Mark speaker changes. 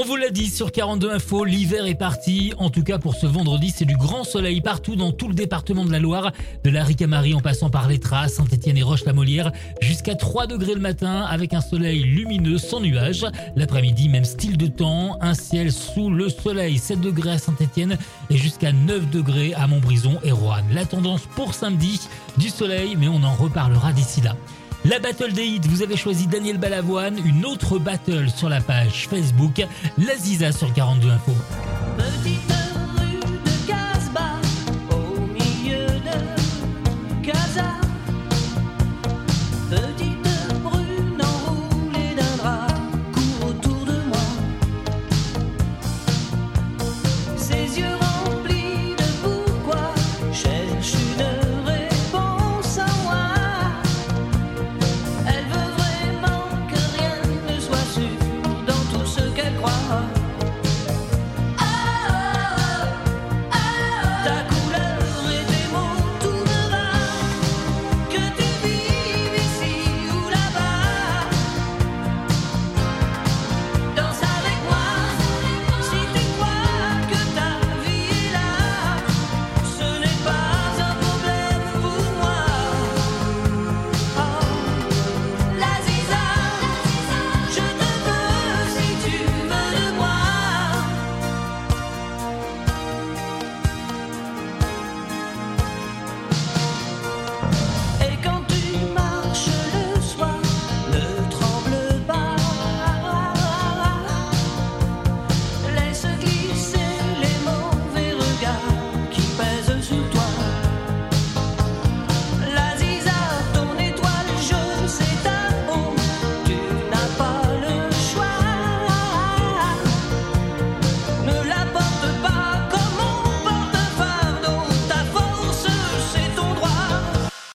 Speaker 1: On vous l'a dit sur 42 Info, l'hiver est parti. En tout cas pour ce vendredi, c'est du grand soleil partout dans tout le département de la Loire, de la Ricamarie en passant par les Traces, Saint-Étienne et Roche-la-Molière, jusqu'à 3 degrés le matin avec un soleil lumineux sans nuages. L'après-midi, même style de temps, un ciel sous le soleil, 7 degrés à Saint-Étienne et jusqu'à 9 degrés à Montbrison et Roanne. La tendance pour samedi, du soleil, mais on en reparlera d'ici là. La battle des hits, vous avez choisi Daniel Balavoine, une autre battle sur la page Facebook, la Ziza sur 42 Info.